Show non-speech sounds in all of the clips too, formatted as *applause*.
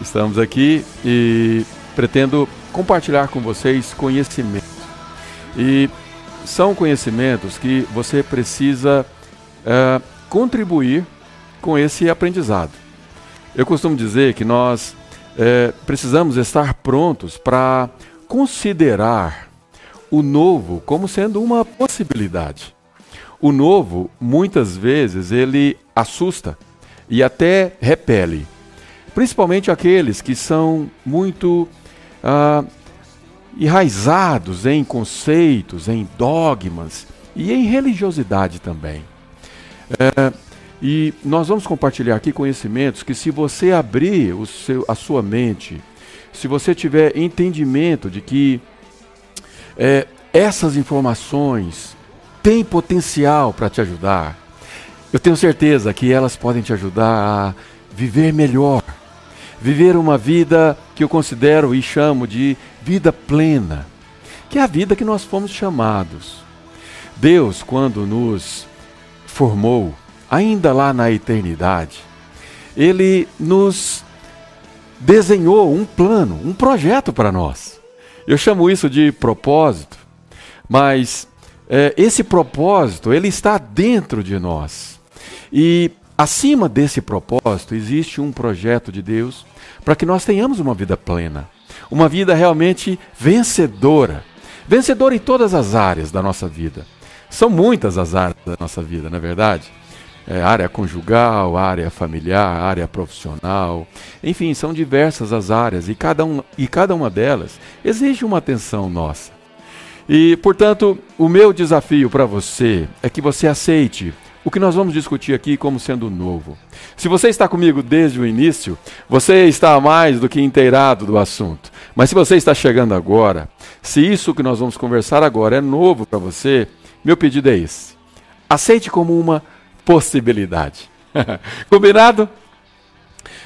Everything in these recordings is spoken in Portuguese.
Estamos aqui e pretendo compartilhar com vocês conhecimentos. E são conhecimentos que você precisa é, contribuir com esse aprendizado. Eu costumo dizer que nós é, precisamos estar prontos para considerar o novo como sendo uma possibilidade. O novo, muitas vezes, ele assusta e até repele, principalmente aqueles que são muito ah, enraizados em conceitos, em dogmas e em religiosidade também. É, e nós vamos compartilhar aqui conhecimentos que, se você abrir o seu, a sua mente, se você tiver entendimento de que é, essas informações têm potencial para te ajudar, eu tenho certeza que elas podem te ajudar a viver melhor, viver uma vida que eu considero e chamo de vida plena, que é a vida que nós fomos chamados. Deus, quando nos formou, ainda lá na eternidade, Ele nos desenhou um plano, um projeto para nós. Eu chamo isso de propósito, mas é, esse propósito ele está dentro de nós e acima desse propósito existe um projeto de Deus para que nós tenhamos uma vida plena, uma vida realmente vencedora, vencedora em todas as áreas da nossa vida. São muitas as áreas da nossa vida, na é verdade é, área conjugal, área familiar, área profissional, enfim, são diversas as áreas e cada, um, e cada uma delas exige uma atenção nossa. E, portanto, o meu desafio para você é que você aceite o que nós vamos discutir aqui como sendo novo. Se você está comigo desde o início, você está mais do que inteirado do assunto. Mas se você está chegando agora, se isso que nós vamos conversar agora é novo para você, meu pedido é esse. Aceite como uma possibilidade. *laughs* Combinado?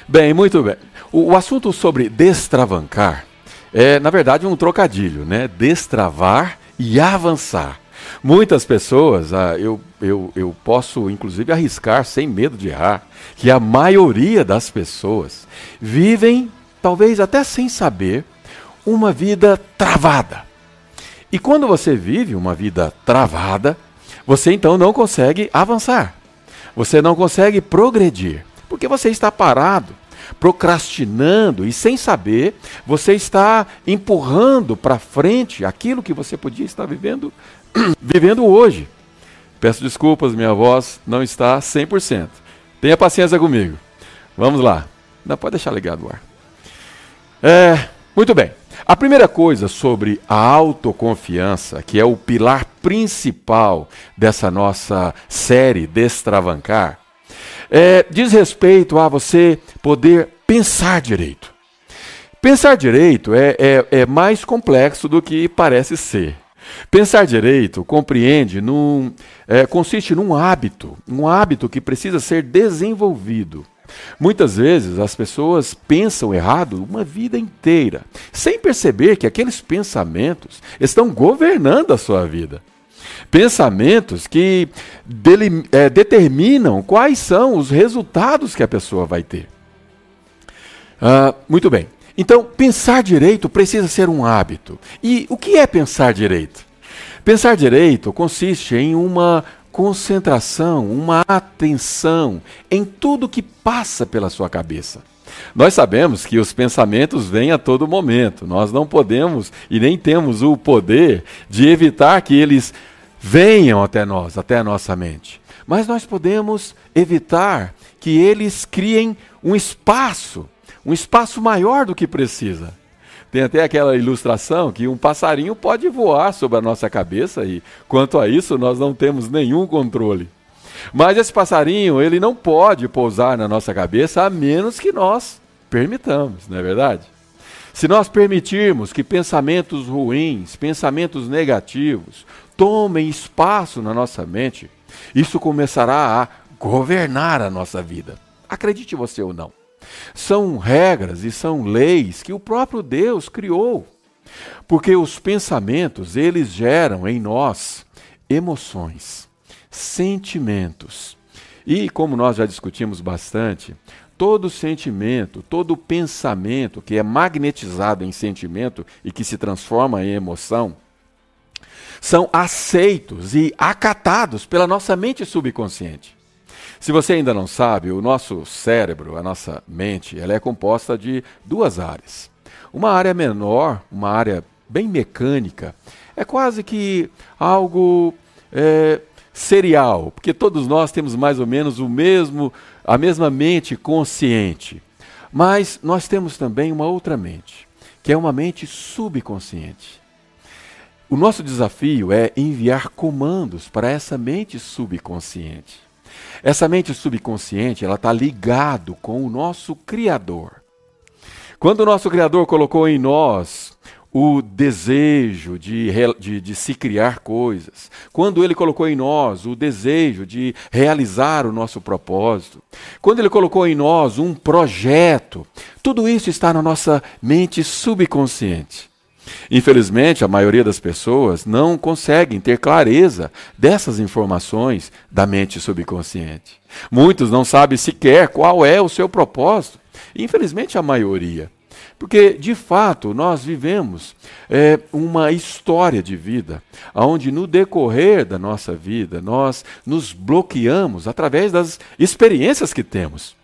Bem, muito bem. O, o, assunto sobre destravancar é, na verdade, um trocadilho, né? Destravar e avançar. Muitas pessoas, ah, eu, eu, eu posso inclusive arriscar, sem medo de errar, que a maioria das pessoas vivem, talvez até sem saber, uma vida travada. E quando você vive uma vida travada, você então não consegue avançar. Você não consegue progredir, porque você está parado, procrastinando e sem saber, você está empurrando para frente aquilo que você podia estar vivendo, *coughs* vivendo hoje. Peço desculpas, minha voz não está 100%. Tenha paciência comigo. Vamos lá. Não pode deixar ligado o ar. É, muito bem. A primeira coisa sobre a autoconfiança, que é o pilar principal dessa nossa série Destravancar, é, diz respeito a você poder pensar direito. Pensar direito é, é, é mais complexo do que parece ser. Pensar direito compreende, num, é, consiste num hábito, um hábito que precisa ser desenvolvido. Muitas vezes as pessoas pensam errado uma vida inteira, sem perceber que aqueles pensamentos estão governando a sua vida. Pensamentos que dele, é, determinam quais são os resultados que a pessoa vai ter. Ah, muito bem. Então, pensar direito precisa ser um hábito. E o que é pensar direito? Pensar direito consiste em uma concentração, uma atenção em tudo que passa pela sua cabeça. Nós sabemos que os pensamentos vêm a todo momento. Nós não podemos e nem temos o poder de evitar que eles venham até nós, até a nossa mente. Mas nós podemos evitar que eles criem um espaço, um espaço maior do que precisa. Tem até aquela ilustração que um passarinho pode voar sobre a nossa cabeça e, quanto a isso, nós não temos nenhum controle. Mas esse passarinho, ele não pode pousar na nossa cabeça a menos que nós permitamos, não é verdade? Se nós permitirmos que pensamentos ruins, pensamentos negativos, tomem espaço na nossa mente, isso começará a governar a nossa vida. Acredite você ou não. São regras e são leis que o próprio Deus criou. Porque os pensamentos, eles geram em nós emoções, sentimentos. E como nós já discutimos bastante, todo sentimento, todo pensamento que é magnetizado em sentimento e que se transforma em emoção, são aceitos e acatados pela nossa mente subconsciente. Se você ainda não sabe, o nosso cérebro, a nossa mente, ela é composta de duas áreas. Uma área menor, uma área bem mecânica, é quase que algo é, serial, porque todos nós temos mais ou menos o mesmo, a mesma mente consciente. Mas nós temos também uma outra mente, que é uma mente subconsciente. O nosso desafio é enviar comandos para essa mente subconsciente. Essa mente subconsciente, ela está ligado com o nosso Criador. Quando o nosso Criador colocou em nós o desejo de, de, de, se criar coisas, quando Ele colocou em nós o desejo de realizar o nosso propósito, quando Ele colocou em nós um projeto, tudo isso está na nossa mente subconsciente. Infelizmente, a maioria das pessoas não conseguem ter clareza dessas informações da mente subconsciente. Muitos não sabem sequer qual é o seu propósito. Infelizmente, a maioria. Porque, de fato, nós vivemos é, uma história de vida, onde no decorrer da nossa vida nós nos bloqueamos através das experiências que temos.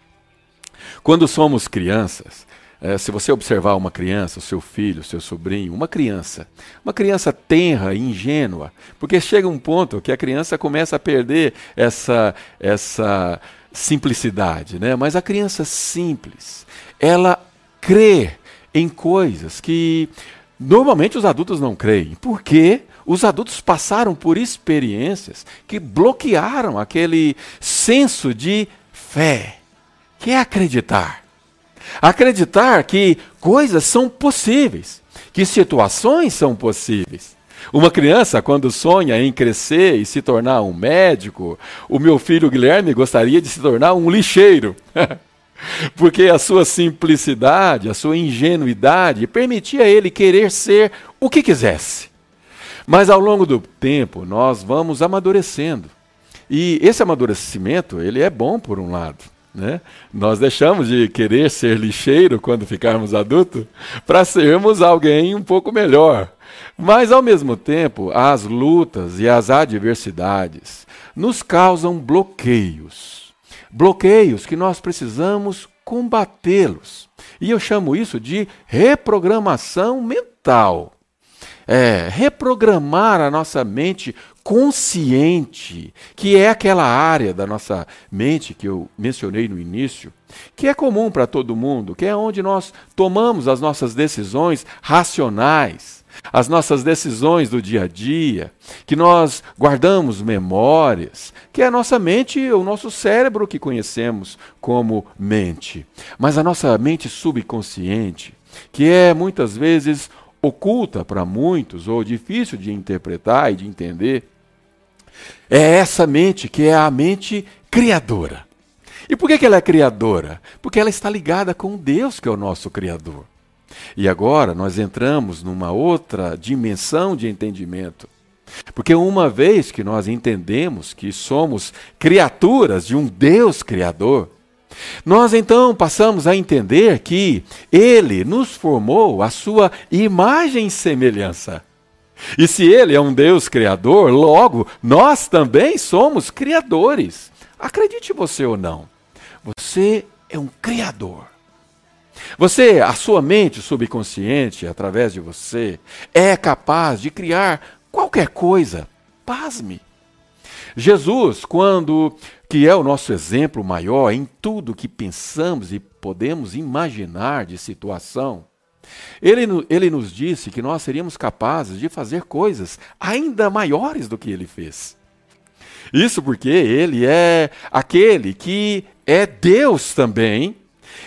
Quando somos crianças, é, se você observar uma criança, o seu filho, o seu sobrinho, uma criança, uma criança tenra, ingênua, porque chega um ponto que a criança começa a perder essa, essa simplicidade, né? Mas a criança simples, ela crê em coisas que normalmente os adultos não creem, porque os adultos passaram por experiências que bloquearam aquele senso de fé, que é acreditar. Acreditar que coisas são possíveis, que situações são possíveis. Uma criança, quando sonha em crescer e se tornar um médico, o meu filho Guilherme gostaria de se tornar um lixeiro. *laughs* Porque a sua simplicidade, a sua ingenuidade permitia ele querer ser o que quisesse. Mas ao longo do tempo, nós vamos amadurecendo. E esse amadurecimento, ele é bom por um lado. Né? Nós deixamos de querer ser lixeiro quando ficarmos adultos para sermos alguém um pouco melhor. Mas, ao mesmo tempo, as lutas e as adversidades nos causam bloqueios. Bloqueios que nós precisamos combatê-los. E eu chamo isso de reprogramação mental. É, reprogramar a nossa mente consciente, que é aquela área da nossa mente que eu mencionei no início, que é comum para todo mundo, que é onde nós tomamos as nossas decisões racionais, as nossas decisões do dia a dia, que nós guardamos memórias, que é a nossa mente, o nosso cérebro que conhecemos como mente. Mas a nossa mente subconsciente, que é muitas vezes oculta para muitos ou difícil de interpretar e de entender, é essa mente que é a mente criadora. E por que, ela é criadora? Porque ela está ligada com Deus, que é o nosso Criador. E agora nós entramos numa outra dimensão de entendimento. Porque uma vez que nós entendemos que somos criaturas de um Deus Criador, nós então passamos a entender que Ele nos formou a sua imagem e semelhança. E se ele é um Deus criador, logo nós também somos criadores. Acredite você ou não, você é um criador. Você, a sua mente subconsciente, através de você, é capaz de criar qualquer coisa. Pasme. Jesus, quando que é o nosso exemplo maior em tudo que pensamos e podemos imaginar de situação, ele, ele nos disse que nós seríamos capazes de fazer coisas ainda maiores do que ele fez. Isso porque ele é aquele que é Deus também,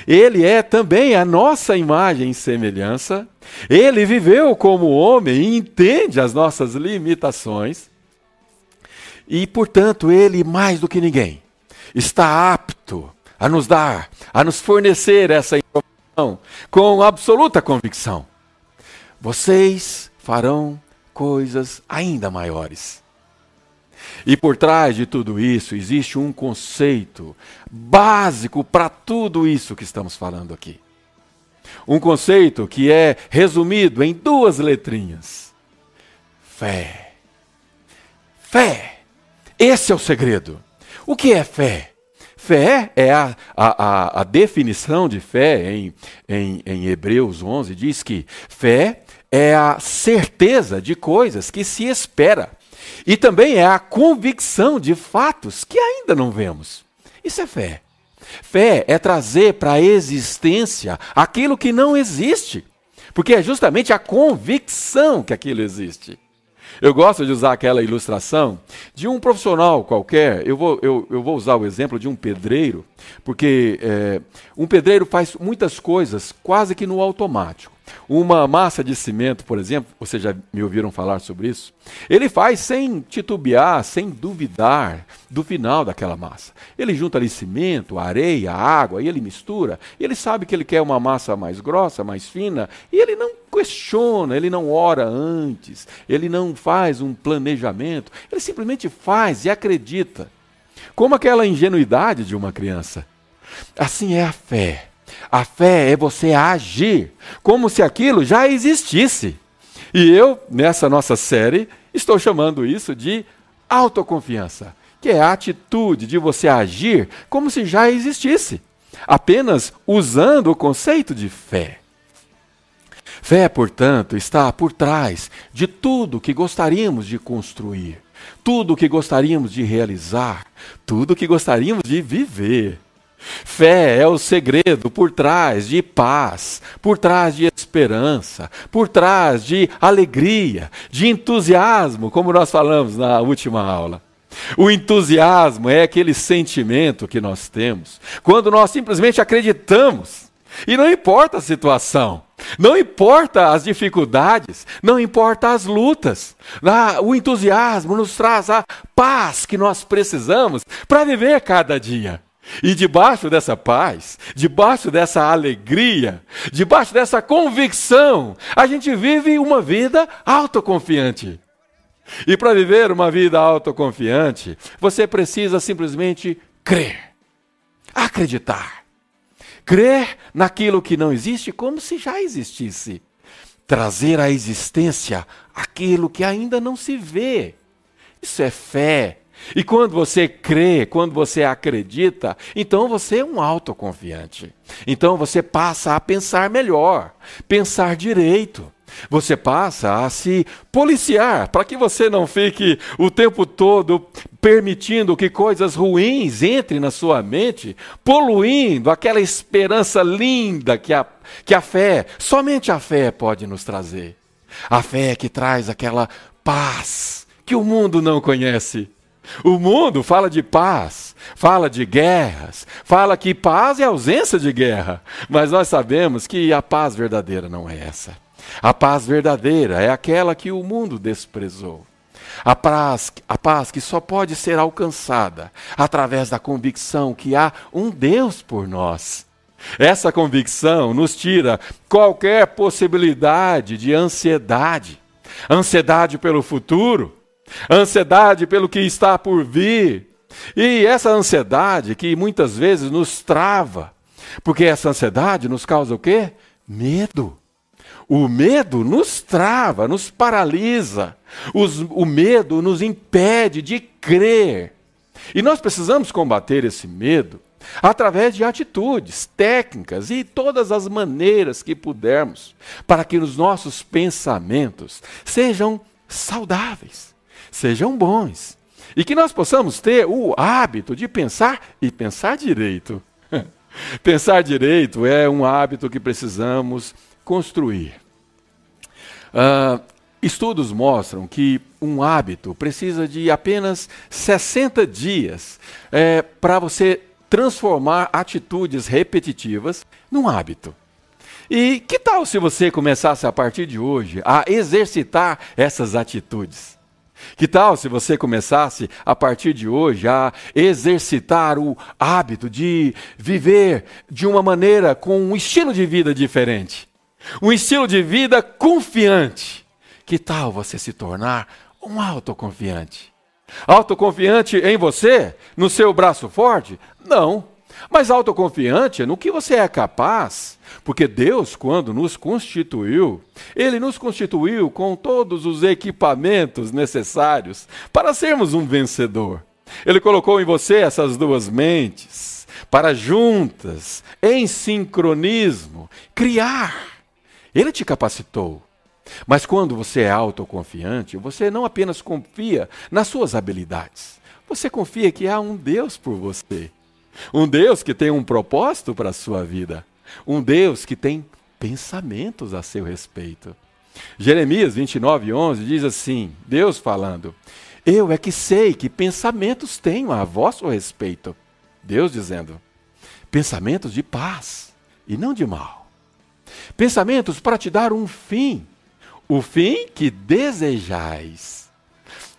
ele é também a nossa imagem e semelhança, ele viveu como homem e entende as nossas limitações, e portanto ele, mais do que ninguém, está apto a nos dar, a nos fornecer essa com absoluta convicção: vocês farão coisas ainda maiores. E por trás de tudo isso existe um conceito básico para tudo isso que estamos falando aqui. Um conceito que é resumido em duas letrinhas: fé. Fé. Esse é o segredo. O que é fé? Fé é a, a, a, definição de fé em, em, em Hebreus 11, diz que fé é a certeza de coisas que se espera e também é a convicção de fatos que ainda não vemos. Isso é fé. Fé é trazer para a existência aquilo que não existe, porque é justamente a convicção que aquilo existe. Eu gosto de usar aquela ilustração de um profissional qualquer. Eu vou, eu, eu vou usar o exemplo de um pedreiro, porque é, um pedreiro faz muitas coisas quase que no automático. Uma massa de cimento, por exemplo, vocês já me ouviram falar sobre isso? Ele faz sem titubear, sem duvidar do final daquela massa. Ele junta ali cimento, areia, água, e ele mistura. E ele sabe que ele quer uma massa mais grossa, mais fina, e ele não questiona, ele não ora antes, ele não faz um planejamento, ele simplesmente faz e acredita. Como aquela ingenuidade de uma criança. Assim é a fé. A fé é você agir como se aquilo já existisse. E eu, nessa nossa série, estou chamando isso de autoconfiança, que é a atitude de você agir como se já existisse, apenas usando o conceito de fé. Fé, portanto, está por trás de tudo que gostaríamos de construir, tudo que gostaríamos de realizar, tudo que gostaríamos de viver. Fé é o segredo por trás de paz, por trás de esperança, por trás de alegria, de entusiasmo, como nós falamos na última aula. O entusiasmo é aquele sentimento que nós temos quando nós simplesmente acreditamos. E não importa a situação, não importa as dificuldades, não importa as lutas. O entusiasmo nos traz a paz que nós precisamos para viver cada dia. E debaixo dessa paz, debaixo dessa alegria, debaixo dessa convicção, a gente vive uma vida autoconfiante. E para viver uma vida autoconfiante, você precisa simplesmente crer, acreditar. Crer naquilo que não existe como se já existisse. Trazer à existência aquilo que ainda não se vê. Isso é fé, e quando você crê, quando você acredita, então você é um autoconfiante. Então você passa a pensar melhor, pensar direito. Você passa a se policiar para que você não fique o tempo todo permitindo que coisas ruins entrem na sua mente, poluindo aquela esperança linda que a, que a fé, somente a fé pode nos trazer. A fé que traz aquela paz que o mundo não conhece o mundo fala de paz, fala de guerras, fala que paz é ausência de guerra, mas nós sabemos que a paz verdadeira não é essa. A paz verdadeira é aquela que o mundo desprezou. A paz, a paz que só pode ser alcançada através da convicção que há um Deus por nós. Essa convicção nos tira qualquer possibilidade de ansiedade, ansiedade pelo futuro, ansiedade pelo que está por vir. E essa ansiedade que muitas vezes nos trava, porque essa ansiedade nos causa o quê? Medo. O medo nos trava, nos paralisa. Os, o medo nos impede de crer. E nós precisamos combater esse medo através de atitudes, técnicas e todas as maneiras que pudermos, para que os nossos pensamentos sejam saudáveis sejam bons. E que nós possamos ter o hábito de pensar e pensar direito. *laughs* pensar direito é um hábito que precisamos construir. Uh, estudos mostram que um hábito precisa de apenas 60 dias é, para você transformar atitudes repetitivas num hábito. E que tal se você começasse a partir de hoje a exercitar essas atitudes? Que tal se você começasse a partir de hoje a exercitar o hábito de viver de uma maneira com um estilo de vida diferente? Um estilo de vida confiante. Que tal você se tornar um autoconfiante? Autoconfiante em você? No seu braço forte? Não. Mas autoconfiante no que você é capaz. Porque Deus, quando nos constituiu, Ele nos constituiu com todos os equipamentos necessários para sermos um vencedor. Ele colocou em você essas duas mentes para juntas, em sincronismo, criar. Ele te capacitou. Mas quando você é autoconfiante, você não apenas confia nas suas habilidades, você confia que há um Deus por você. Um Deus que tem um propósito para a sua vida. Um Deus que tem pensamentos a seu respeito. Jeremias 29, 11 diz assim: Deus falando, Eu é que sei que pensamentos tenho a vosso respeito. Deus dizendo, pensamentos de paz e não de mal. Pensamentos para te dar um fim, o fim que desejais.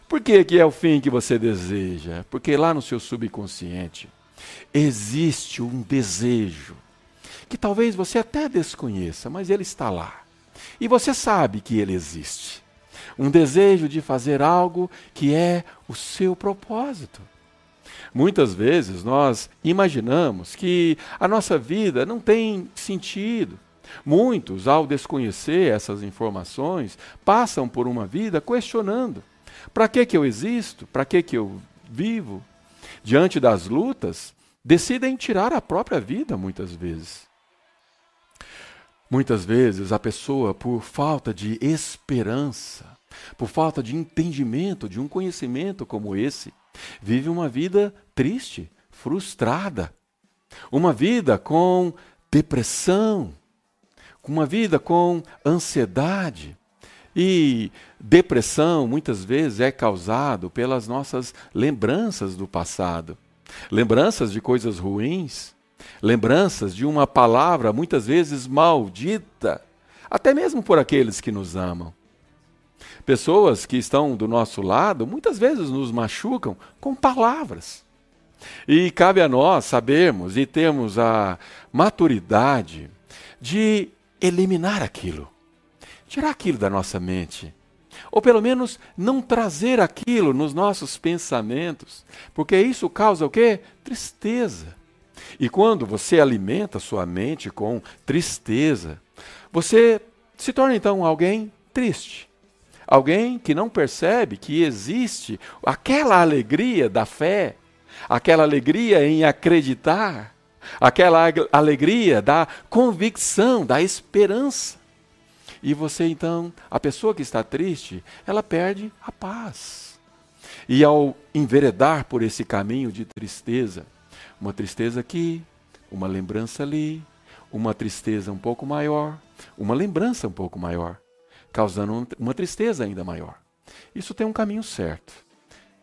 Por que, que é o fim que você deseja? Porque lá no seu subconsciente existe um desejo que talvez você até desconheça, mas ele está lá. E você sabe que ele existe. Um desejo de fazer algo que é o seu propósito. Muitas vezes nós imaginamos que a nossa vida não tem sentido. Muitos, ao desconhecer essas informações, passam por uma vida questionando: para que, que eu existo? Para que, que eu vivo? Diante das lutas, decidem tirar a própria vida muitas vezes. Muitas vezes a pessoa, por falta de esperança, por falta de entendimento, de um conhecimento como esse, vive uma vida triste, frustrada, uma vida com depressão, uma vida com ansiedade. E depressão muitas vezes é causado pelas nossas lembranças do passado, lembranças de coisas ruins, lembranças de uma palavra muitas vezes maldita, até mesmo por aqueles que nos amam. Pessoas que estão do nosso lado muitas vezes nos machucam com palavras. E cabe a nós sabermos e termos a maturidade de eliminar aquilo, tirar aquilo da nossa mente. Ou pelo menos não trazer aquilo nos nossos pensamentos, porque isso causa o quê? Tristeza. E quando você alimenta sua mente com tristeza, você se torna então alguém triste. Alguém que não percebe que existe aquela alegria da fé, aquela alegria em acreditar, aquela alegria da convicção, da esperança. E você então, a pessoa que está triste, ela perde a paz. E ao enveredar por esse caminho de tristeza, uma tristeza aqui, uma lembrança ali, uma tristeza um pouco maior, uma lembrança um pouco maior, causando uma tristeza ainda maior. Isso tem um caminho certo.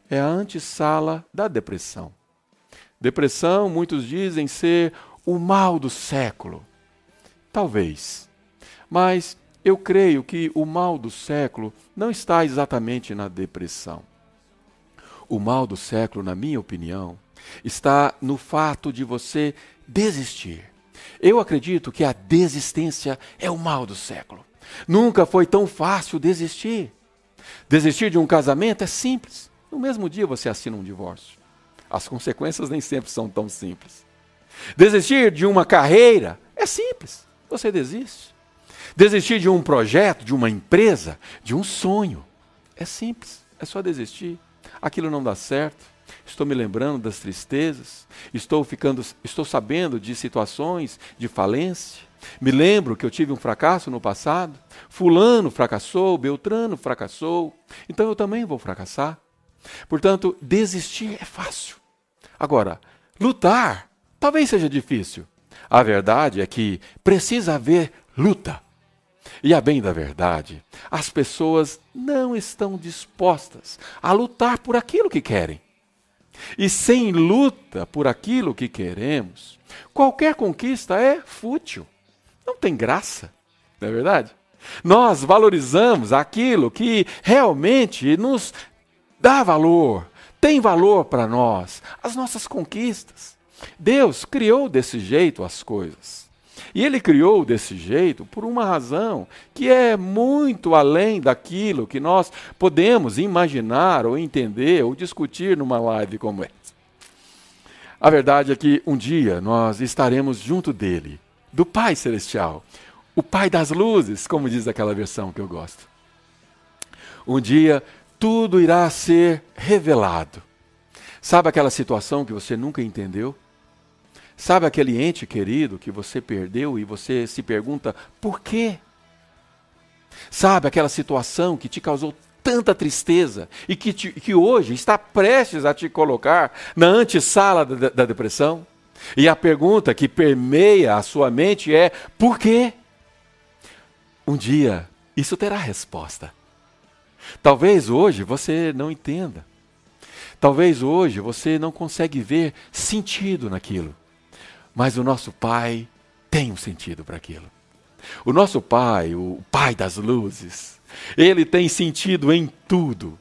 É a antessala da depressão. Depressão, muitos dizem ser o mal do século. Talvez. Mas eu creio que o mal do século não está exatamente na depressão. O mal do século, na minha opinião, está no fato de você desistir. Eu acredito que a desistência é o mal do século. Nunca foi tão fácil desistir. Desistir de um casamento é simples. No mesmo dia você assina um divórcio. As consequências nem sempre são tão simples. Desistir de uma carreira é simples. Você desiste. Desistir de um projeto, de uma empresa, de um sonho é simples. É só desistir. Aquilo não dá certo estou me lembrando das tristezas, estou ficando, estou sabendo de situações de falência. Me lembro que eu tive um fracasso no passado, fulano fracassou, Beltrano fracassou, então eu também vou fracassar. Portanto, desistir é fácil. Agora, lutar talvez seja difícil. A verdade é que precisa haver luta. E a bem da verdade, as pessoas não estão dispostas a lutar por aquilo que querem. E sem luta por aquilo que queremos, qualquer conquista é fútil. Não tem graça, não é verdade? Nós valorizamos aquilo que realmente nos dá valor, tem valor para nós, as nossas conquistas. Deus criou desse jeito as coisas. E ele criou desse jeito por uma razão que é muito além daquilo que nós podemos imaginar ou entender ou discutir numa live como essa. A verdade é que um dia nós estaremos junto dele, do Pai Celestial, o Pai das luzes, como diz aquela versão que eu gosto. Um dia tudo irá ser revelado. Sabe aquela situação que você nunca entendeu? Sabe aquele ente querido que você perdeu e você se pergunta por quê? Sabe aquela situação que te causou tanta tristeza e que, te, que hoje está prestes a te colocar na antessala da, da depressão? E a pergunta que permeia a sua mente é: por quê? Um dia isso terá resposta. Talvez hoje você não entenda. Talvez hoje você não consegue ver sentido naquilo. Mas o nosso Pai tem um sentido para aquilo. O nosso Pai, o Pai das luzes, ele tem sentido em tudo.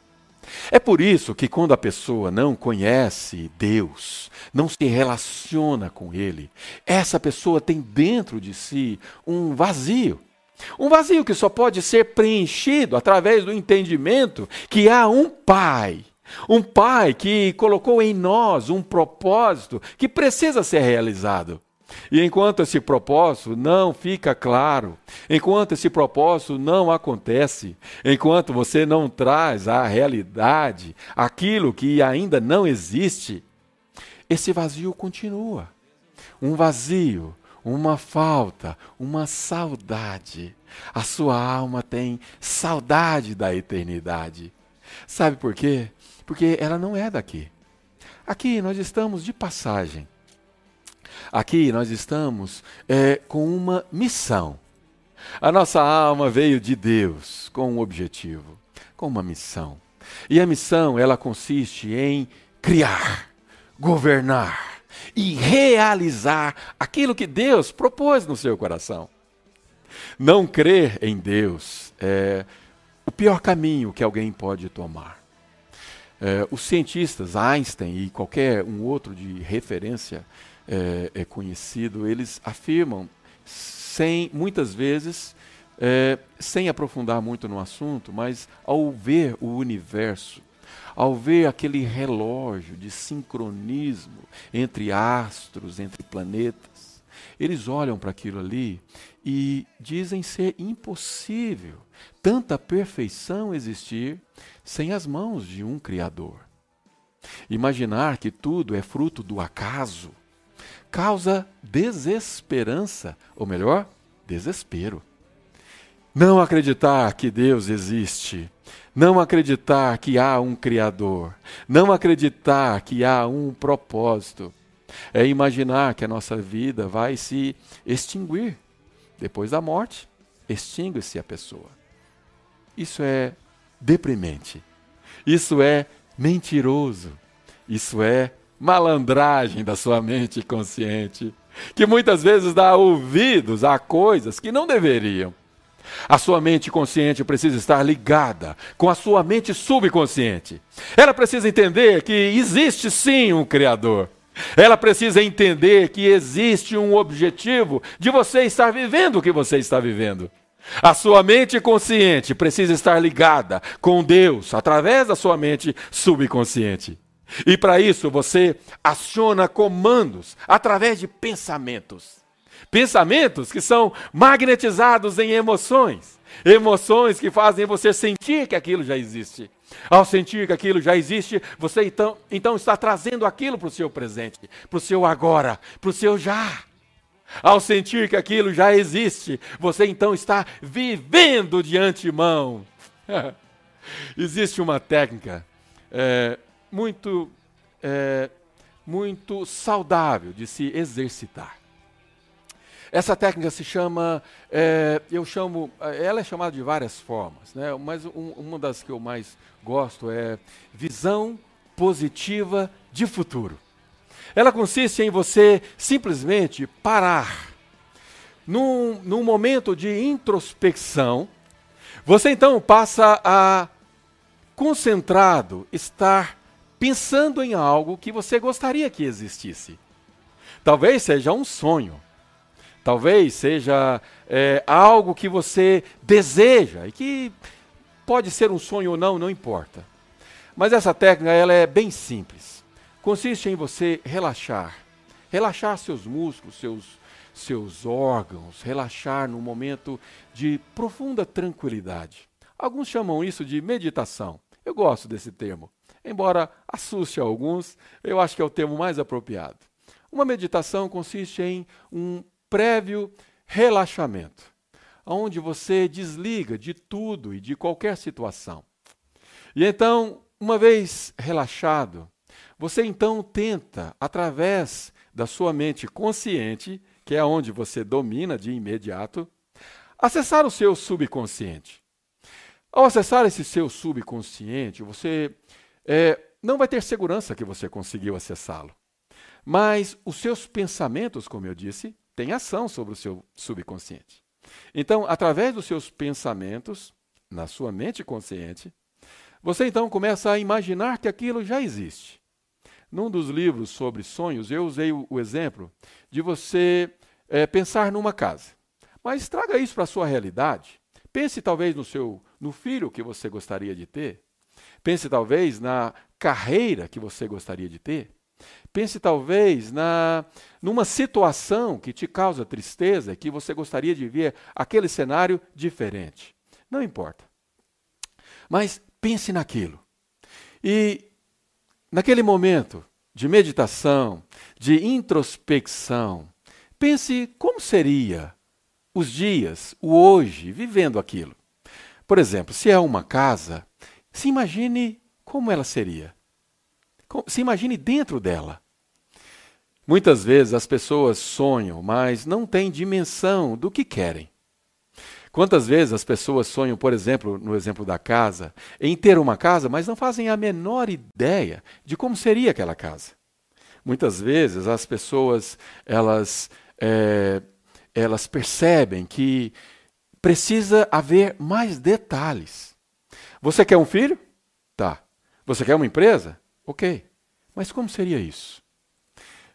É por isso que quando a pessoa não conhece Deus, não se relaciona com Ele, essa pessoa tem dentro de si um vazio. Um vazio que só pode ser preenchido através do entendimento que há um Pai. Um Pai que colocou em nós um propósito que precisa ser realizado. E enquanto esse propósito não fica claro, enquanto esse propósito não acontece, enquanto você não traz à realidade aquilo que ainda não existe, esse vazio continua. Um vazio uma falta, uma saudade. A sua alma tem saudade da eternidade. Sabe por quê? Porque ela não é daqui. Aqui nós estamos de passagem. Aqui nós estamos é, com uma missão. A nossa alma veio de Deus com um objetivo, com uma missão. E a missão, ela consiste em criar, governar, e realizar aquilo que Deus propôs no seu coração. Não crer em Deus é o pior caminho que alguém pode tomar. É, os cientistas, Einstein e qualquer um outro de referência é, é conhecido, eles afirmam, sem muitas vezes, é, sem aprofundar muito no assunto, mas ao ver o universo ao ver aquele relógio de sincronismo entre astros, entre planetas, eles olham para aquilo ali e dizem ser impossível tanta perfeição existir sem as mãos de um Criador. Imaginar que tudo é fruto do acaso causa desesperança, ou melhor, desespero. Não acreditar que Deus existe não acreditar que há um Criador, não acreditar que há um propósito, é imaginar que a nossa vida vai se extinguir. Depois da morte, extingue-se a pessoa. Isso é deprimente. Isso é mentiroso. Isso é malandragem da sua mente consciente, que muitas vezes dá ouvidos a coisas que não deveriam. A sua mente consciente precisa estar ligada com a sua mente subconsciente. Ela precisa entender que existe sim um Criador. Ela precisa entender que existe um objetivo de você estar vivendo o que você está vivendo. A sua mente consciente precisa estar ligada com Deus através da sua mente subconsciente. E para isso você aciona comandos através de pensamentos. Pensamentos que são magnetizados em emoções. Emoções que fazem você sentir que aquilo já existe. Ao sentir que aquilo já existe, você então, então está trazendo aquilo para o seu presente, para o seu agora, para o seu já. Ao sentir que aquilo já existe, você então está vivendo de antemão. *laughs* existe uma técnica é, muito, é, muito saudável de se exercitar. Essa técnica se chama, é, eu chamo, ela é chamada de várias formas, né? mas um, uma das que eu mais gosto é visão positiva de futuro. Ela consiste em você simplesmente parar. Num, num momento de introspecção, você então passa a, concentrado, estar pensando em algo que você gostaria que existisse. Talvez seja um sonho Talvez seja é, algo que você deseja e que pode ser um sonho ou não, não importa. Mas essa técnica ela é bem simples. Consiste em você relaxar, relaxar seus músculos, seus, seus órgãos, relaxar num momento de profunda tranquilidade. Alguns chamam isso de meditação. Eu gosto desse termo. Embora assuste a alguns, eu acho que é o termo mais apropriado. Uma meditação consiste em um prévio relaxamento, onde você desliga de tudo e de qualquer situação. E então, uma vez relaxado, você então tenta, através da sua mente consciente, que é onde você domina de imediato, acessar o seu subconsciente. Ao acessar esse seu subconsciente, você é, não vai ter segurança que você conseguiu acessá-lo. Mas os seus pensamentos, como eu disse, têm ação sobre o seu subconsciente. Então, através dos seus pensamentos, na sua mente consciente, você então começa a imaginar que aquilo já existe. Num dos livros sobre sonhos, eu usei o, o exemplo de você é, pensar numa casa. Mas traga isso para a sua realidade. Pense talvez no seu no filho que você gostaria de ter. Pense talvez na carreira que você gostaria de ter. Pense talvez na numa situação que te causa tristeza, que você gostaria de ver aquele cenário diferente. Não importa. Mas pense naquilo. E naquele momento de meditação, de introspecção, pense como seria os dias, o hoje, vivendo aquilo. Por exemplo, se é uma casa, se imagine como ela seria. Se imagine dentro dela. Muitas vezes as pessoas sonham, mas não têm dimensão do que querem. Quantas vezes as pessoas sonham, por exemplo, no exemplo da casa, em ter uma casa, mas não fazem a menor ideia de como seria aquela casa? Muitas vezes as pessoas elas é, elas percebem que precisa haver mais detalhes. Você quer um filho? Tá. Você quer uma empresa? Ok. Mas como seria isso?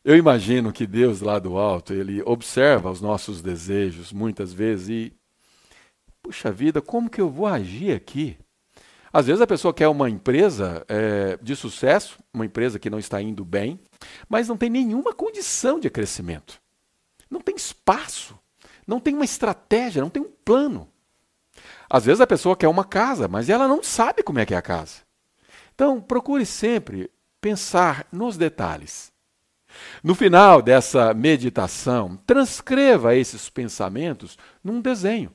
Eu imagino que Deus lá do alto, ele observa os nossos desejos muitas vezes e puxa vida, como que eu vou agir aqui? Às vezes a pessoa quer uma empresa é, de sucesso, uma empresa que não está indo bem, mas não tem nenhuma condição de crescimento. Não tem espaço, não tem uma estratégia, não tem um plano. Às vezes a pessoa quer uma casa, mas ela não sabe como é que é a casa. Então, procure sempre pensar nos detalhes. No final dessa meditação, transcreva esses pensamentos num desenho.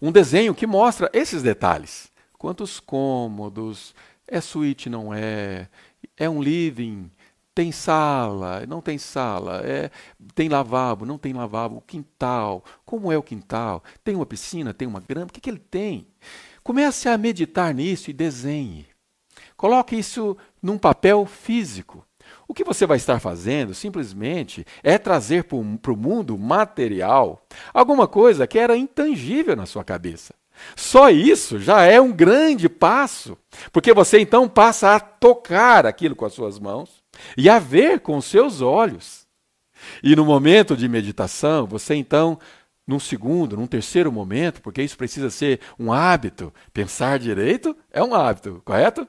Um desenho que mostra esses detalhes. Quantos cômodos, é suíte, não é, é um living, tem sala, não tem sala, é, tem lavabo, não tem lavabo, quintal, como é o quintal, tem uma piscina, tem uma grama, o que, que ele tem? Comece a meditar nisso e desenhe. Coloque isso num papel físico. O que você vai estar fazendo simplesmente é trazer para o mundo material alguma coisa que era intangível na sua cabeça. Só isso já é um grande passo, porque você então passa a tocar aquilo com as suas mãos e a ver com os seus olhos. E no momento de meditação, você então, num segundo, num terceiro momento, porque isso precisa ser um hábito, pensar direito é um hábito, correto?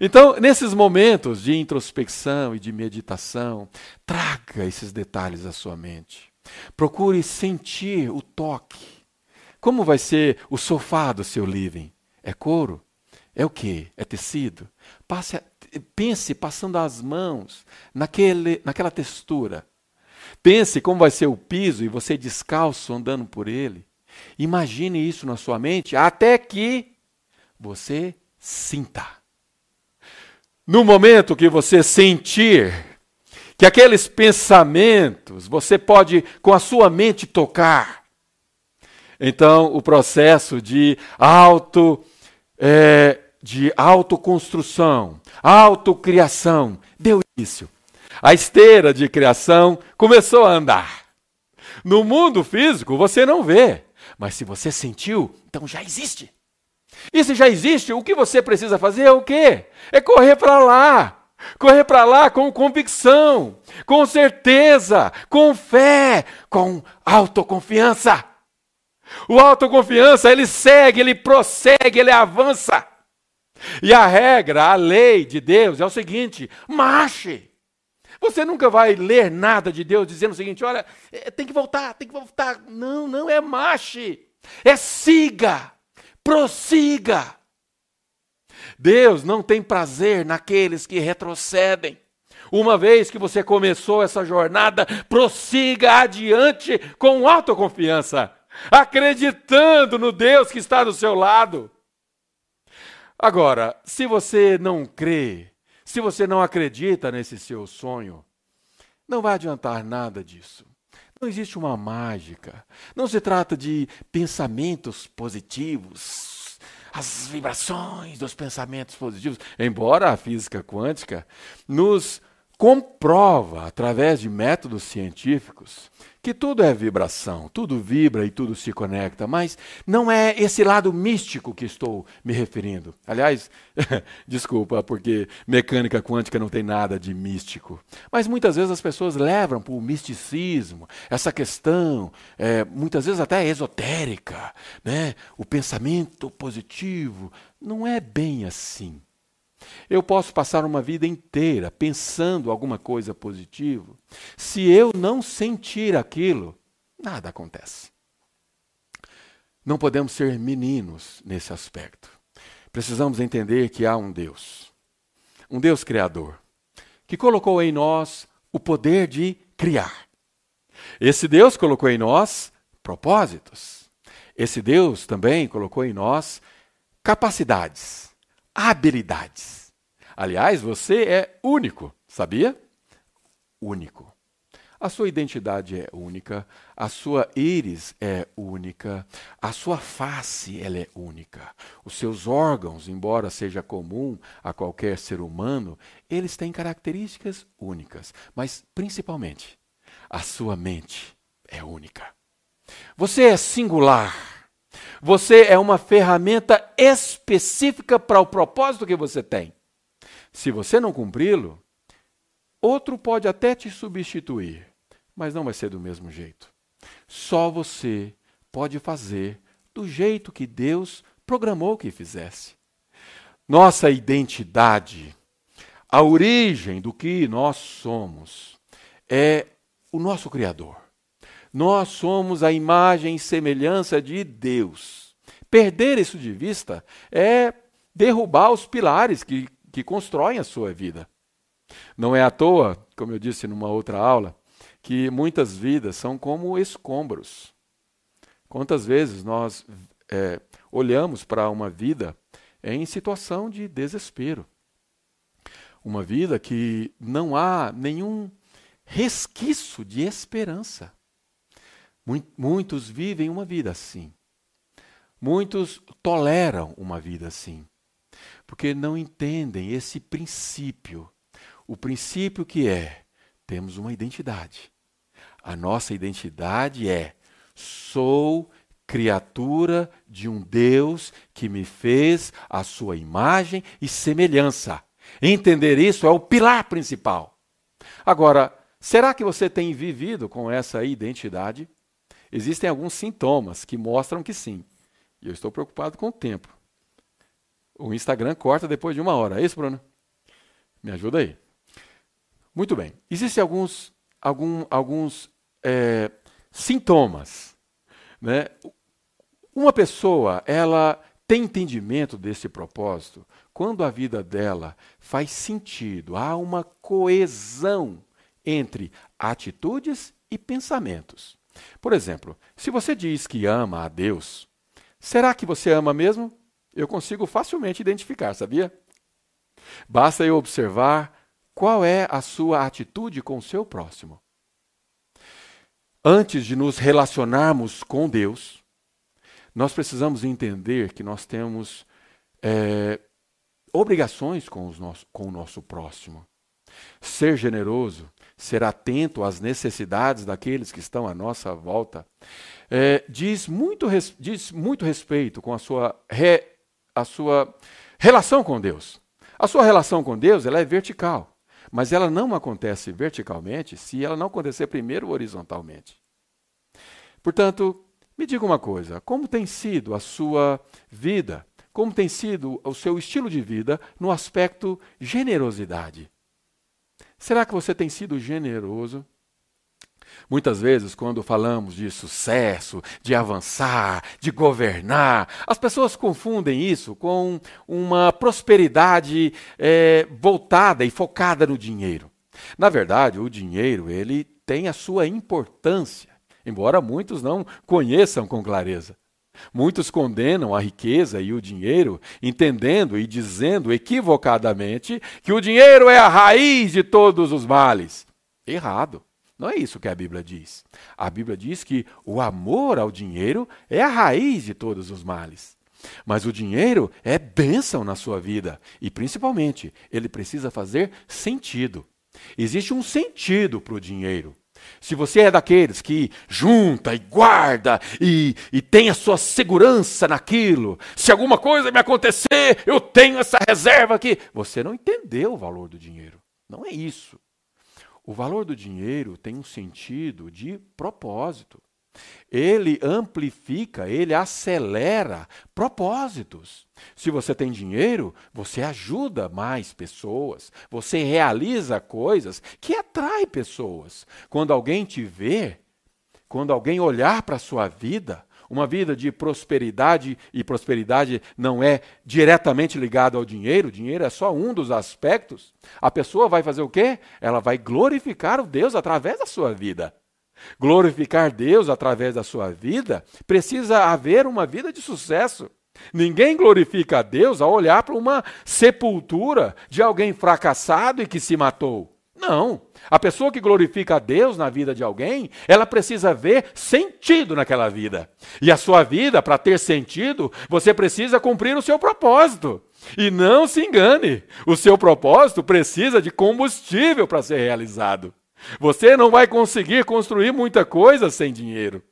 Então, nesses momentos de introspecção e de meditação, traga esses detalhes à sua mente. Procure sentir o toque. Como vai ser o sofá do seu living? É couro? É o que? É tecido? Passe, pense passando as mãos naquele, naquela textura. Pense como vai ser o piso e você descalço andando por ele. Imagine isso na sua mente até que você sinta. No momento que você sentir que aqueles pensamentos você pode com a sua mente tocar, então o processo de auto é, de autoconstrução, autocriação deu início. A esteira de criação começou a andar. No mundo físico você não vê, mas se você sentiu, então já existe. Se já existe, o que você precisa fazer é o quê? É correr para lá. Correr para lá com convicção, com certeza, com fé, com autoconfiança. O autoconfiança, ele segue, ele prossegue, ele avança. E a regra, a lei de Deus é o seguinte: marche. Você nunca vai ler nada de Deus dizendo o seguinte: olha, é, tem que voltar, tem que voltar. Não, não é marche. É siga, prossiga. Deus não tem prazer naqueles que retrocedem. Uma vez que você começou essa jornada, prossiga adiante com autoconfiança, acreditando no Deus que está do seu lado. Agora, se você não crê, se você não acredita nesse seu sonho, não vai adiantar nada disso. Não existe uma mágica. Não se trata de pensamentos positivos, as vibrações dos pensamentos positivos, embora a física quântica nos comprova, através de métodos científicos, que tudo é vibração, tudo vibra e tudo se conecta, mas não é esse lado místico que estou me referindo. Aliás, *laughs* desculpa, porque mecânica quântica não tem nada de místico. Mas muitas vezes as pessoas levam para o misticismo essa questão, é, muitas vezes até esotérica, né? o pensamento positivo. Não é bem assim. Eu posso passar uma vida inteira pensando alguma coisa positiva. Se eu não sentir aquilo, nada acontece. Não podemos ser meninos nesse aspecto. Precisamos entender que há um Deus, um Deus criador, que colocou em nós o poder de criar. Esse Deus colocou em nós propósitos. Esse Deus também colocou em nós capacidades habilidades. Aliás, você é único, sabia? Único. A sua identidade é única, a sua íris é única, a sua face ela é única. Os seus órgãos, embora seja comum a qualquer ser humano, eles têm características únicas, mas principalmente a sua mente é única. Você é singular. Você é uma ferramenta específica para o propósito que você tem. Se você não cumpri-lo, outro pode até te substituir, mas não vai ser do mesmo jeito. Só você pode fazer do jeito que Deus programou que fizesse. Nossa identidade, a origem do que nós somos, é o nosso Criador. Nós somos a imagem e semelhança de Deus. Perder isso de vista é derrubar os pilares que, que constroem a sua vida. Não é à toa, como eu disse numa outra aula, que muitas vidas são como escombros. Quantas vezes nós é, olhamos para uma vida em situação de desespero? Uma vida que não há nenhum resquício de esperança. Muitos vivem uma vida assim. Muitos toleram uma vida assim. Porque não entendem esse princípio. O princípio que é: temos uma identidade. A nossa identidade é: sou criatura de um Deus que me fez a sua imagem e semelhança. Entender isso é o pilar principal. Agora, será que você tem vivido com essa identidade? Existem alguns sintomas que mostram que sim. E eu estou preocupado com o tempo. O Instagram corta depois de uma hora. É isso, Bruno? Me ajuda aí. Muito bem. Existem alguns, algum, alguns é, sintomas. Né? Uma pessoa, ela tem entendimento desse propósito quando a vida dela faz sentido, há uma coesão entre atitudes e pensamentos. Por exemplo, se você diz que ama a Deus, será que você ama mesmo? Eu consigo facilmente identificar, sabia? Basta eu observar qual é a sua atitude com o seu próximo. Antes de nos relacionarmos com Deus, nós precisamos entender que nós temos é, obrigações com, nosso, com o nosso próximo. Ser generoso ser atento às necessidades daqueles que estão à nossa volta, é, diz, muito, diz muito respeito com a sua, re, a sua relação com Deus. A sua relação com Deus ela é vertical. mas ela não acontece verticalmente se ela não acontecer primeiro horizontalmente. Portanto, me diga uma coisa: como tem sido a sua vida? Como tem sido o seu estilo de vida no aspecto generosidade? Será que você tem sido generoso? Muitas vezes, quando falamos de sucesso, de avançar, de governar, as pessoas confundem isso com uma prosperidade é, voltada e focada no dinheiro. Na verdade, o dinheiro ele tem a sua importância, embora muitos não conheçam com clareza. Muitos condenam a riqueza e o dinheiro, entendendo e dizendo equivocadamente que o dinheiro é a raiz de todos os males. Errado. Não é isso que a Bíblia diz. A Bíblia diz que o amor ao dinheiro é a raiz de todos os males. Mas o dinheiro é bênção na sua vida e, principalmente, ele precisa fazer sentido. Existe um sentido para o dinheiro. Se você é daqueles que junta e guarda e, e tem a sua segurança naquilo, se alguma coisa me acontecer, eu tenho essa reserva aqui. Você não entendeu o valor do dinheiro. Não é isso. O valor do dinheiro tem um sentido de propósito. Ele amplifica, ele acelera propósitos. Se você tem dinheiro, você ajuda mais pessoas, você realiza coisas que atraem pessoas. Quando alguém te vê, quando alguém olhar para a sua vida, uma vida de prosperidade, e prosperidade não é diretamente ligada ao dinheiro, o dinheiro é só um dos aspectos. A pessoa vai fazer o quê? Ela vai glorificar o Deus através da sua vida. Glorificar Deus através da sua vida precisa haver uma vida de sucesso. Ninguém glorifica a Deus ao olhar para uma sepultura de alguém fracassado e que se matou. Não. A pessoa que glorifica a Deus na vida de alguém, ela precisa ver sentido naquela vida. E a sua vida, para ter sentido, você precisa cumprir o seu propósito. E não se engane, o seu propósito precisa de combustível para ser realizado. Você não vai conseguir construir muita coisa sem dinheiro.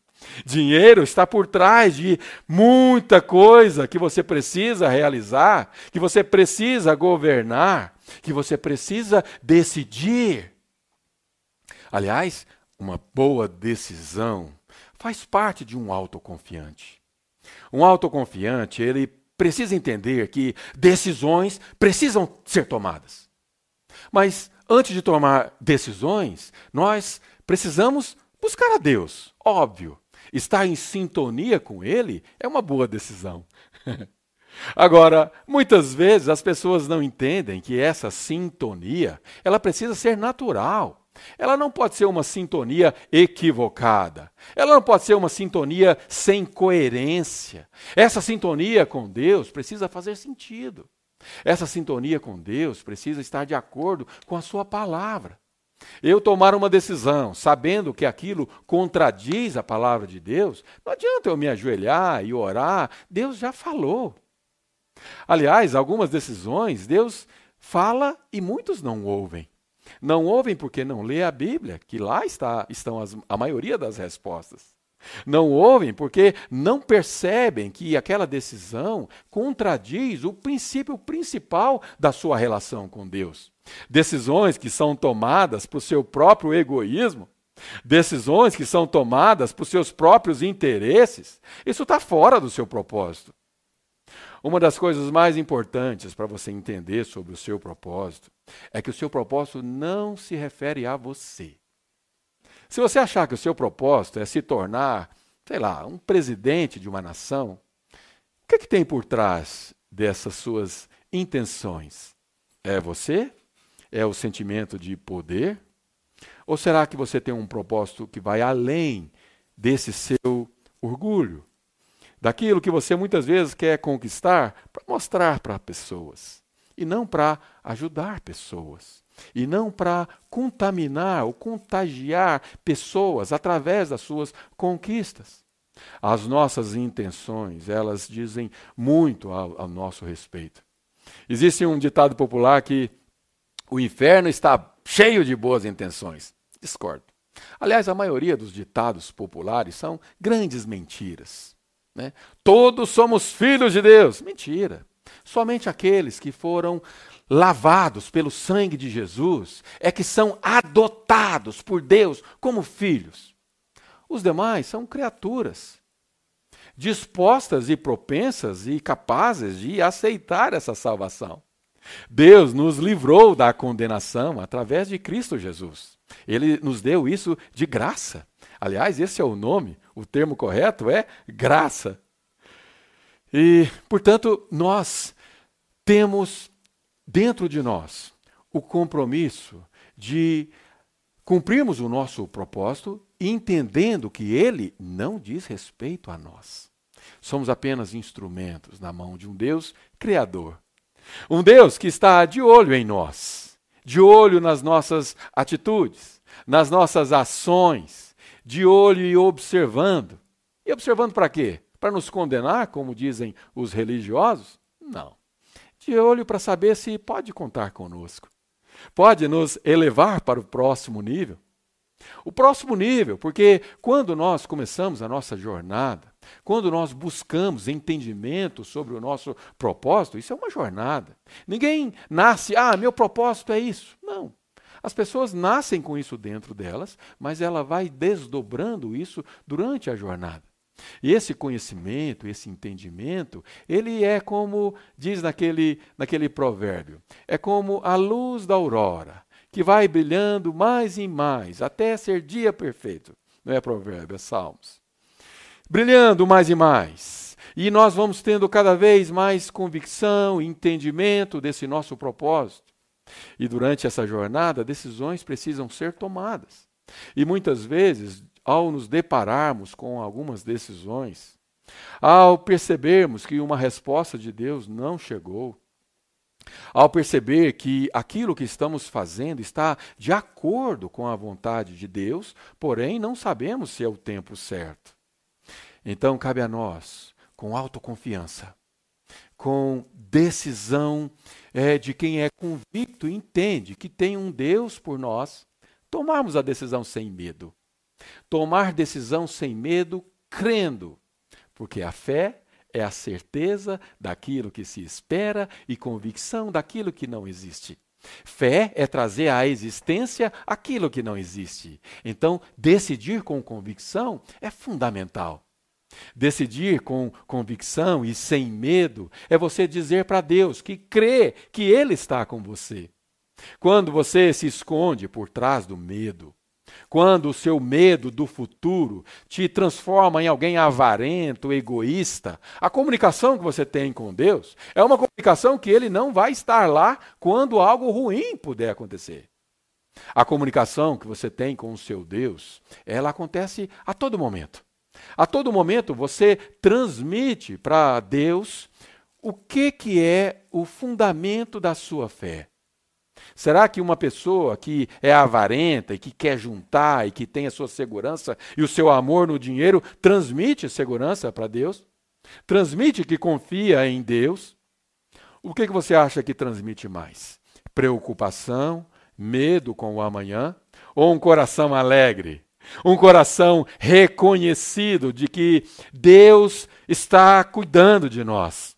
Dinheiro está por trás de muita coisa que você precisa realizar, que você precisa governar, que você precisa decidir. Aliás, uma boa decisão faz parte de um autoconfiante. Um autoconfiante, ele precisa entender que decisões precisam ser tomadas. Mas antes de tomar decisões, nós precisamos buscar a Deus, óbvio. Estar em sintonia com Ele é uma boa decisão. *laughs* Agora, muitas vezes as pessoas não entendem que essa sintonia, ela precisa ser natural. Ela não pode ser uma sintonia equivocada. Ela não pode ser uma sintonia sem coerência. Essa sintonia com Deus precisa fazer sentido. Essa sintonia com Deus precisa estar de acordo com a Sua palavra. Eu tomar uma decisão sabendo que aquilo contradiz a palavra de Deus, não adianta eu me ajoelhar e orar, Deus já falou. Aliás, algumas decisões Deus fala e muitos não ouvem. Não ouvem porque não lê a Bíblia, que lá está, estão as, a maioria das respostas. Não ouvem porque não percebem que aquela decisão contradiz o princípio principal da sua relação com Deus. Decisões que são tomadas por seu próprio egoísmo, decisões que são tomadas por seus próprios interesses, isso está fora do seu propósito. Uma das coisas mais importantes para você entender sobre o seu propósito é que o seu propósito não se refere a você. Se você achar que o seu propósito é se tornar, sei lá, um presidente de uma nação, o que, é que tem por trás dessas suas intenções? É você? É o sentimento de poder? Ou será que você tem um propósito que vai além desse seu orgulho? Daquilo que você muitas vezes quer conquistar para mostrar para pessoas e não para ajudar pessoas e não para contaminar ou contagiar pessoas através das suas conquistas. As nossas intenções, elas dizem muito ao, ao nosso respeito. Existe um ditado popular que o inferno está cheio de boas intenções. Discordo. Aliás, a maioria dos ditados populares são grandes mentiras. Né? Todos somos filhos de Deus. Mentira. Somente aqueles que foram lavados pelo sangue de Jesus é que são adotados por Deus como filhos. Os demais são criaturas dispostas e propensas e capazes de aceitar essa salvação. Deus nos livrou da condenação através de Cristo Jesus. Ele nos deu isso de graça. Aliás, esse é o nome, o termo correto é graça. E, portanto, nós temos dentro de nós o compromisso de cumprirmos o nosso propósito, entendendo que ele não diz respeito a nós. Somos apenas instrumentos na mão de um Deus criador. Um Deus que está de olho em nós, de olho nas nossas atitudes, nas nossas ações, de olho e observando. E observando para quê? Para nos condenar, como dizem os religiosos? Não de olho para saber se pode contar conosco. Pode nos elevar para o próximo nível. O próximo nível, porque quando nós começamos a nossa jornada, quando nós buscamos entendimento sobre o nosso propósito, isso é uma jornada. Ninguém nasce, ah, meu propósito é isso. Não. As pessoas nascem com isso dentro delas, mas ela vai desdobrando isso durante a jornada. E esse conhecimento, esse entendimento, ele é como diz naquele, naquele provérbio: é como a luz da aurora, que vai brilhando mais e mais, até ser dia perfeito. Não é provérbio, é Salmos. Brilhando mais e mais. E nós vamos tendo cada vez mais convicção e entendimento desse nosso propósito. E durante essa jornada, decisões precisam ser tomadas. E muitas vezes ao nos depararmos com algumas decisões, ao percebermos que uma resposta de Deus não chegou, ao perceber que aquilo que estamos fazendo está de acordo com a vontade de Deus, porém não sabemos se é o tempo certo. Então cabe a nós, com autoconfiança, com decisão é, de quem é convicto e entende que tem um Deus por nós, tomarmos a decisão sem medo. Tomar decisão sem medo, crendo, porque a fé é a certeza daquilo que se espera e convicção daquilo que não existe. Fé é trazer à existência aquilo que não existe. Então, decidir com convicção é fundamental. Decidir com convicção e sem medo é você dizer para Deus que crê que Ele está com você. Quando você se esconde por trás do medo, quando o seu medo do futuro te transforma em alguém avarento, egoísta, a comunicação que você tem com Deus é uma comunicação que ele não vai estar lá quando algo ruim puder acontecer. A comunicação que você tem com o seu Deus, ela acontece a todo momento. A todo momento você transmite para Deus o que, que é o fundamento da sua fé. Será que uma pessoa que é avarenta e que quer juntar e que tem a sua segurança e o seu amor no dinheiro transmite segurança para Deus? Transmite que confia em Deus? O que, que você acha que transmite mais? Preocupação, medo com o amanhã ou um coração alegre? Um coração reconhecido de que Deus está cuidando de nós.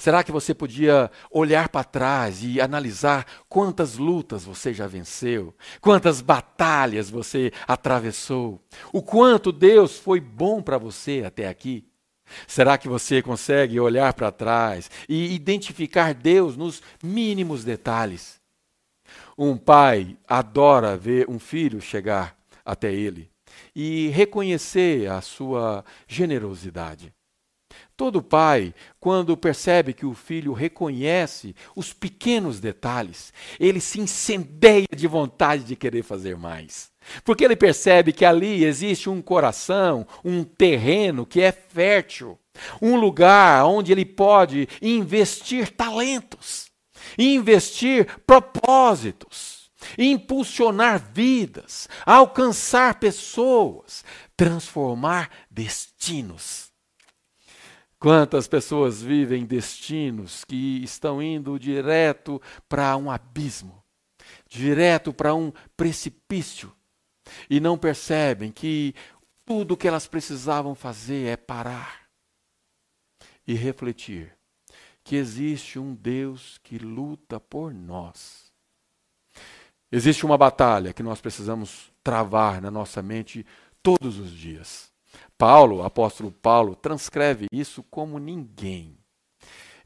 Será que você podia olhar para trás e analisar quantas lutas você já venceu, quantas batalhas você atravessou, o quanto Deus foi bom para você até aqui? Será que você consegue olhar para trás e identificar Deus nos mínimos detalhes? Um pai adora ver um filho chegar até ele e reconhecer a sua generosidade. Todo pai, quando percebe que o filho reconhece os pequenos detalhes, ele se incendeia de vontade de querer fazer mais. Porque ele percebe que ali existe um coração, um terreno que é fértil, um lugar onde ele pode investir talentos, investir propósitos, impulsionar vidas, alcançar pessoas, transformar destinos. Quantas pessoas vivem destinos que estão indo direto para um abismo, direto para um precipício, e não percebem que tudo o que elas precisavam fazer é parar e refletir que existe um Deus que luta por nós. Existe uma batalha que nós precisamos travar na nossa mente todos os dias. Paulo, apóstolo Paulo, transcreve isso como ninguém.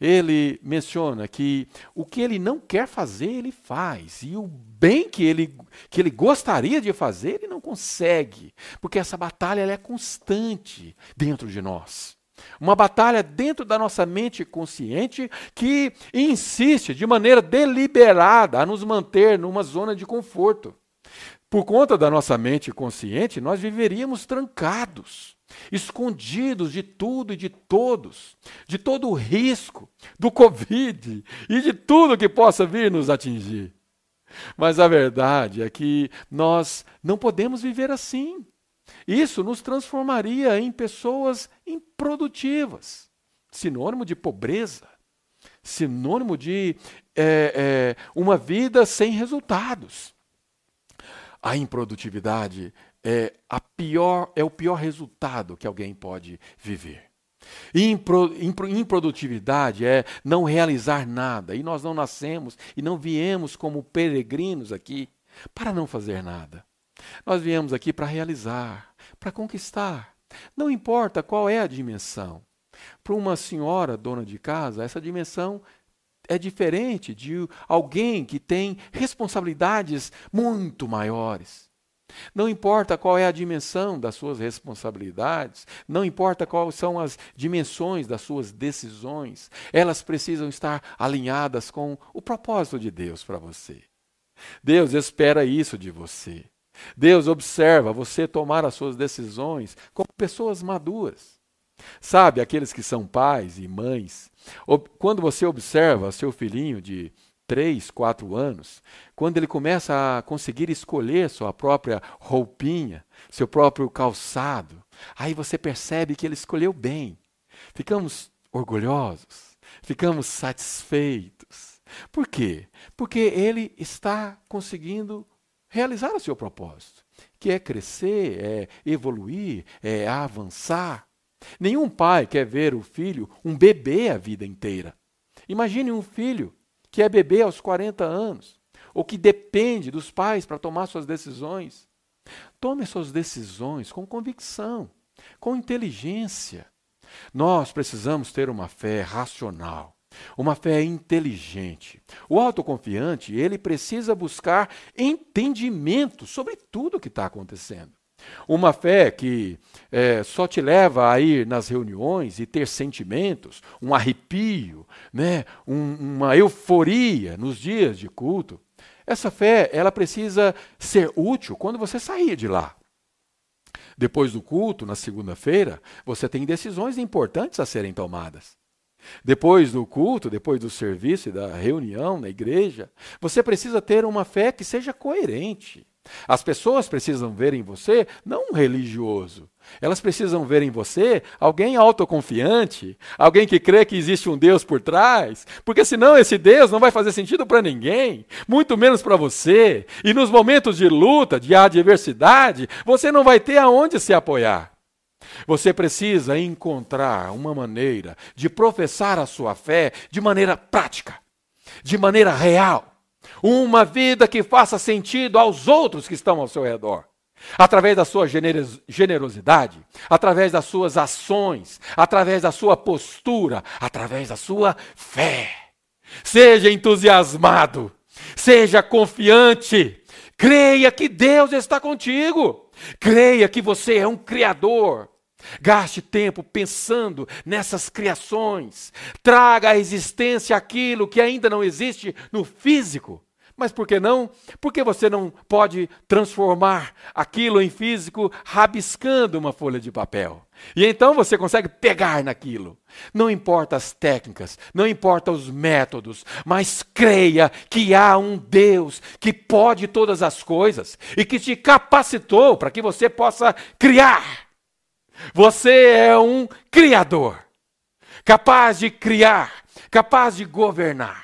Ele menciona que o que ele não quer fazer, ele faz, e o bem que ele, que ele gostaria de fazer, ele não consegue, porque essa batalha é constante dentro de nós. Uma batalha dentro da nossa mente consciente que insiste de maneira deliberada a nos manter numa zona de conforto. Por conta da nossa mente consciente, nós viveríamos trancados, escondidos de tudo e de todos, de todo o risco do Covid e de tudo que possa vir nos atingir. Mas a verdade é que nós não podemos viver assim. Isso nos transformaria em pessoas improdutivas, sinônimo de pobreza, sinônimo de é, é, uma vida sem resultados. A improdutividade é, a pior, é o pior resultado que alguém pode viver. Impro, impro, improdutividade é não realizar nada. E nós não nascemos e não viemos como peregrinos aqui para não fazer nada. Nós viemos aqui para realizar, para conquistar. Não importa qual é a dimensão. Para uma senhora dona de casa, essa dimensão é diferente de alguém que tem responsabilidades muito maiores. Não importa qual é a dimensão das suas responsabilidades, não importa quais são as dimensões das suas decisões, elas precisam estar alinhadas com o propósito de Deus para você. Deus espera isso de você. Deus observa você tomar as suas decisões como pessoas maduras. Sabe, aqueles que são pais e mães, quando você observa seu filhinho de 3, 4 anos, quando ele começa a conseguir escolher sua própria roupinha, seu próprio calçado, aí você percebe que ele escolheu bem. Ficamos orgulhosos, ficamos satisfeitos. Por quê? Porque ele está conseguindo realizar o seu propósito, que é crescer, é evoluir, é avançar. Nenhum pai quer ver o filho um bebê a vida inteira. Imagine um filho que é bebê aos 40 anos, ou que depende dos pais para tomar suas decisões. Tome suas decisões com convicção, com inteligência. Nós precisamos ter uma fé racional, uma fé inteligente. O autoconfiante, ele precisa buscar entendimento sobre tudo o que está acontecendo. Uma fé que é, só te leva a ir nas reuniões e ter sentimentos, um arrepio, né, um, uma euforia nos dias de culto. Essa fé, ela precisa ser útil quando você sair de lá. Depois do culto, na segunda-feira, você tem decisões importantes a serem tomadas. Depois do culto, depois do serviço e da reunião na igreja, você precisa ter uma fé que seja coerente. As pessoas precisam ver em você não um religioso. Elas precisam ver em você alguém autoconfiante, alguém que crê que existe um Deus por trás, porque senão esse Deus não vai fazer sentido para ninguém, muito menos para você. E nos momentos de luta, de adversidade, você não vai ter aonde se apoiar. Você precisa encontrar uma maneira de professar a sua fé de maneira prática, de maneira real. Uma vida que faça sentido aos outros que estão ao seu redor. Através da sua generosidade, através das suas ações, através da sua postura, através da sua fé. Seja entusiasmado, seja confiante, creia que Deus está contigo, creia que você é um Criador, Gaste tempo pensando nessas criações. Traga à existência aquilo que ainda não existe no físico. Mas por que não? Porque você não pode transformar aquilo em físico rabiscando uma folha de papel. E então você consegue pegar naquilo. Não importa as técnicas, não importa os métodos, mas creia que há um Deus que pode todas as coisas e que te capacitou para que você possa criar você é um criador, capaz de criar, capaz de governar.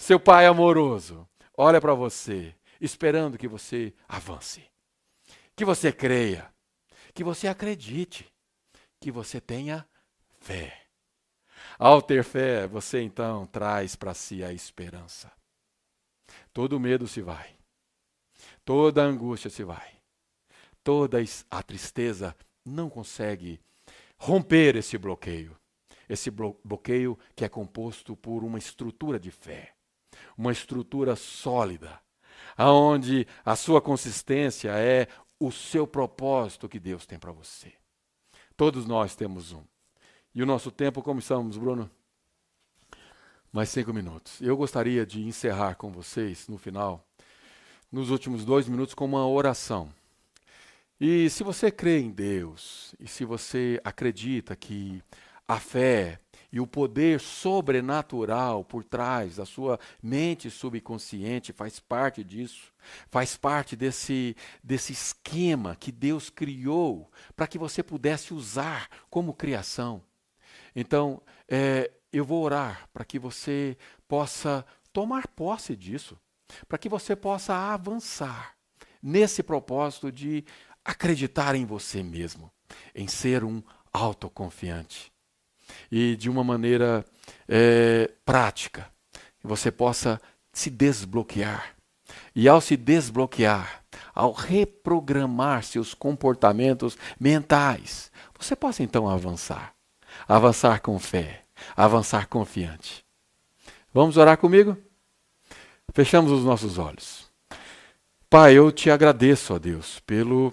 Seu pai amoroso olha para você, esperando que você avance, que você creia, que você acredite, que você tenha fé. Ao ter fé, você então traz para si a esperança. Todo medo se vai, toda angústia se vai, toda a tristeza não consegue romper esse bloqueio. Esse bloqueio que é composto por uma estrutura de fé, uma estrutura sólida, aonde a sua consistência é o seu propósito que Deus tem para você. Todos nós temos um. E o nosso tempo, como estamos, Bruno? Mais cinco minutos. Eu gostaria de encerrar com vocês, no final, nos últimos dois minutos, com uma oração. E se você crê em Deus, e se você acredita que a fé e o poder sobrenatural por trás da sua mente subconsciente faz parte disso, faz parte desse, desse esquema que Deus criou para que você pudesse usar como criação. Então, é, eu vou orar para que você possa tomar posse disso, para que você possa avançar nesse propósito de acreditar em você mesmo, em ser um autoconfiante. E de uma maneira é, prática, que você possa se desbloquear. E ao se desbloquear, ao reprogramar seus comportamentos mentais, você possa então avançar avançar com fé, avançar confiante. Vamos orar comigo? Fechamos os nossos olhos. Pai, eu te agradeço, ó Deus, pelo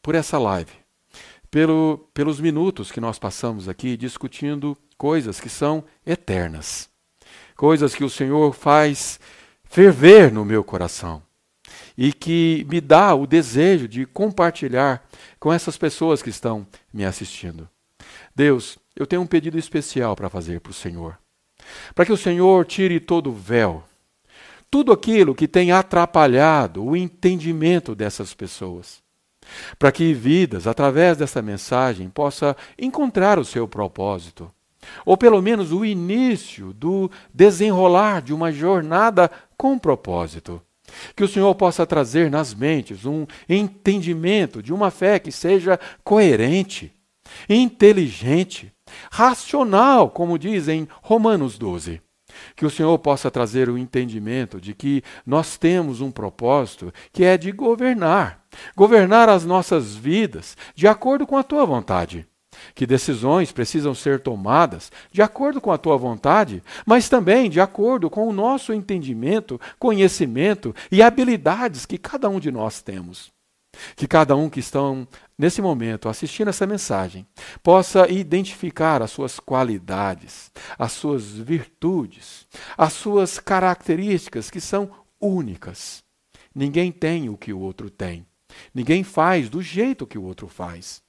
por essa live, pelo, pelos minutos que nós passamos aqui discutindo coisas que são eternas, coisas que o Senhor faz ferver no meu coração e que me dá o desejo de compartilhar com essas pessoas que estão me assistindo. Deus, eu tenho um pedido especial para fazer para o Senhor. Para que o Senhor tire todo o véu, tudo aquilo que tem atrapalhado o entendimento dessas pessoas. Para que vidas, através dessa mensagem, possa encontrar o seu propósito. Ou pelo menos o início do desenrolar de uma jornada com propósito. Que o Senhor possa trazer nas mentes um entendimento de uma fé que seja coerente, inteligente, racional, como diz em Romanos 12. Que o Senhor possa trazer o entendimento de que nós temos um propósito que é de governar, governar as nossas vidas de acordo com a tua vontade. Que decisões precisam ser tomadas de acordo com a tua vontade, mas também de acordo com o nosso entendimento, conhecimento e habilidades que cada um de nós temos. Que cada um que estão nesse momento assistindo essa mensagem possa identificar as suas qualidades, as suas virtudes, as suas características que são únicas. Ninguém tem o que o outro tem. Ninguém faz do jeito que o outro faz.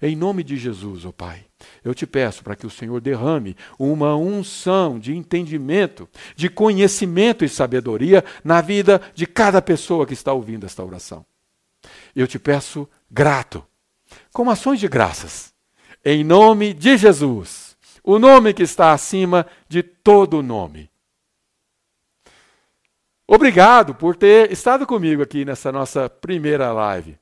Em nome de Jesus, ó oh Pai, eu te peço para que o Senhor derrame uma unção de entendimento, de conhecimento e sabedoria na vida de cada pessoa que está ouvindo esta oração eu te peço grato, com ações de graças, em nome de Jesus, o nome que está acima de todo nome. Obrigado por ter estado comigo aqui nessa nossa primeira live.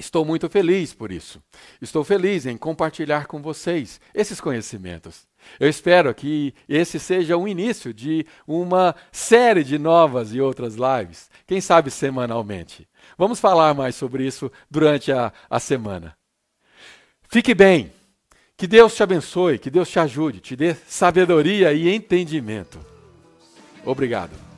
Estou muito feliz por isso. Estou feliz em compartilhar com vocês esses conhecimentos. Eu espero que esse seja o início de uma série de novas e outras lives, quem sabe semanalmente. Vamos falar mais sobre isso durante a, a semana. Fique bem. Que Deus te abençoe, que Deus te ajude, te dê sabedoria e entendimento. Obrigado.